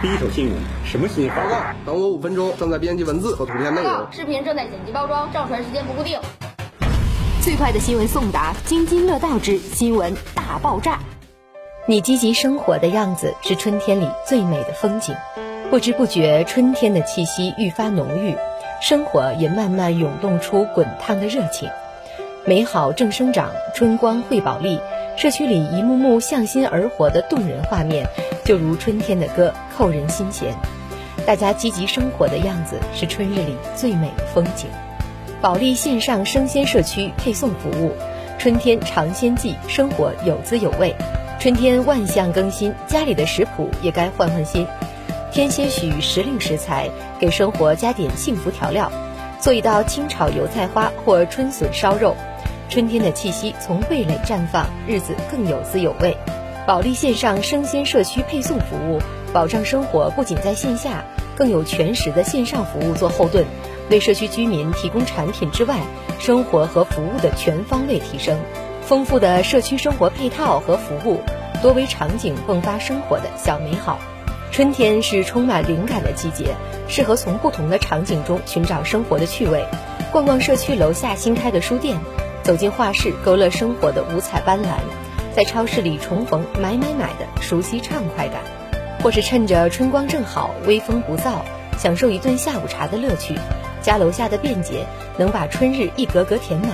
第一手新闻，什么新闻？报告，等我五分钟，正在编辑文字和图片内容。视频正在剪辑包装，上传时间不固定。最快的新闻送达，津津乐道之新闻大爆炸。你积极生活的样子是春天里最美的风景。不知不觉，春天的气息愈发浓郁，生活也慢慢涌动出滚烫的热情。美好正生长，春光会保利。社区里一幕幕向心而活的动人画面，就如春天的歌，扣人心弦。大家积极生活的样子，是春日里最美的风景。保利线上生鲜社区配送服务，春天尝鲜季，生活有滋有味。春天万象更新，家里的食谱也该换换新，添些许时令食材，给生活加点幸福调料，做一道清炒油菜花或春笋烧肉。春天的气息从味蕾绽放，日子更有滋有味。保利线上生鲜社区配送服务，保障生活不仅在线下，更有全时的线上服务做后盾，为社区居民提供产品之外，生活和服务的全方位提升。丰富的社区生活配套和服务，多维场景迸发生活的小美好。春天是充满灵感的季节，适合从不同的场景中寻找生活的趣味。逛逛社区楼下新开的书店。走进画室，勾勒生活的五彩斑斓；在超市里重逢买买买的熟悉畅快感，或是趁着春光正好、微风不燥，享受一顿下午茶的乐趣。家楼下的便捷能把春日一格格填满，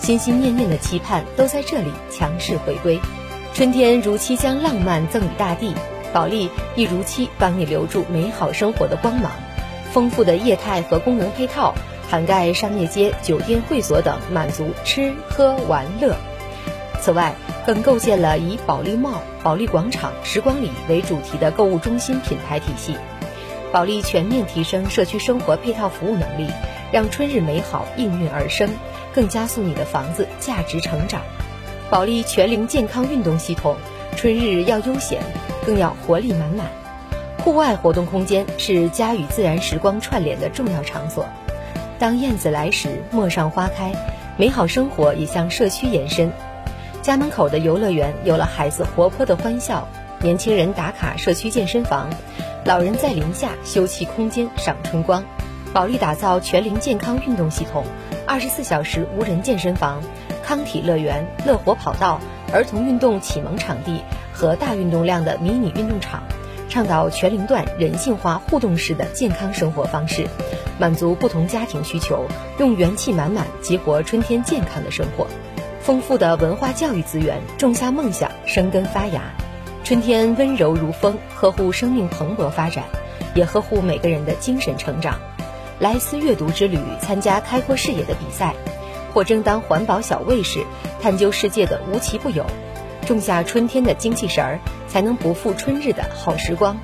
心心念念的期盼都在这里强势回归。春天如期将浪漫赠予大地，保利亦如期帮你留住美好生活的光芒。丰富的业态和功能配套。涵盖商业街、酒店、会所等，满足吃喝玩乐。此外，更构建了以保利茂、保利广场、时光里为主题的购物中心品牌体系。保利全面提升社区生活配套服务能力，让春日美好应运而生，更加速你的房子价值成长。保利全龄健康运动系统，春日要悠闲，更要活力满满。户外活动空间是家与自然时光串联的重要场所。当燕子来时，陌上花开，美好生活也向社区延伸。家门口的游乐园有了孩子活泼的欢笑，年轻人打卡社区健身房，老人在林下休憩空间赏春光。保利打造全龄健康运动系统，二十四小时无人健身房、康体乐园、乐活跑道、儿童运动启蒙场地和大运动量的迷你运动场。倡导全龄段人性化互动式的健康生活方式，满足不同家庭需求，用元气满满激活春天健康的生活。丰富的文化教育资源，种下梦想，生根发芽。春天温柔如风，呵护生命蓬勃发展，也呵护每个人的精神成长。来思阅读之旅，参加开阔视野的比赛，或争当环保小卫士，探究世界的无奇不有。种下春天的精气神儿，才能不负春日的好时光。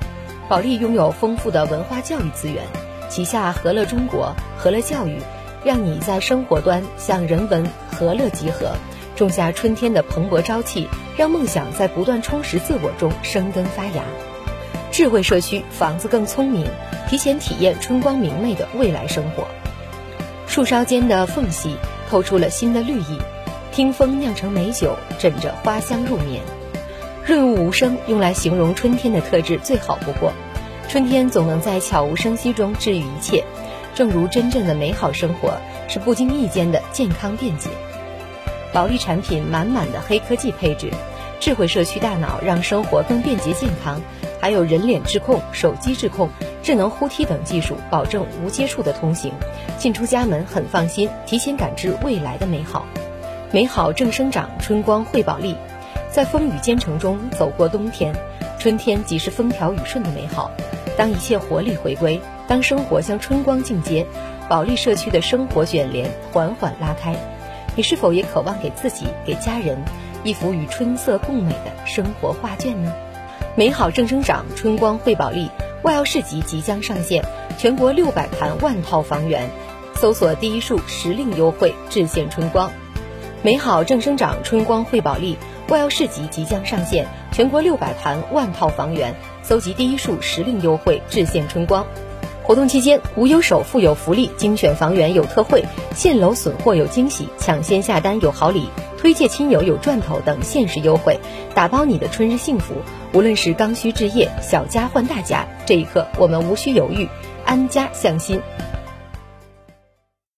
保利拥有丰富的文化教育资源，旗下和乐中国、和乐教育，让你在生活端向人文和乐集合，种下春天的蓬勃朝气，让梦想在不断充实自我中生根发芽。智慧社区，房子更聪明，提前体验春光明媚的未来生活。树梢间的缝隙透出了新的绿意。听风酿成美酒，枕着花香入眠，润物无声，用来形容春天的特质最好不过。春天总能在悄无声息中治愈一切，正如真正的美好生活是不经意间的健康便捷。保利产品满满的黑科技配置，智慧社区大脑让生活更便捷健康，还有人脸智控、手机智控、智能呼梯等技术，保证无接触的通行，进出家门很放心，提前感知未来的美好。美好正生长，春光会宝利，在风雨兼程中走过冬天，春天即是风调雨顺的美好。当一切活力回归，当生活向春光进阶，保利社区的生活卷帘缓缓拉开。你是否也渴望给自己、给家人一幅与春色共美的生活画卷呢？美好正生长，春光会宝利，万耀市集即将上线，全国六百盘万套房源，搜索第一数时令优惠，致献春光。美好正生长，春光惠宝利，万耀市集即将上线，全国六百盘万套房源，搜集第一数时令优惠，致献春光。活动期间，无忧首付有福利，精选房源有特惠，现楼损货有惊喜，抢先下单有好礼，推介亲友有赚头等限时优惠，打包你的春日幸福。无论是刚需置业、小家换大家，这一刻我们无需犹豫，安家向心。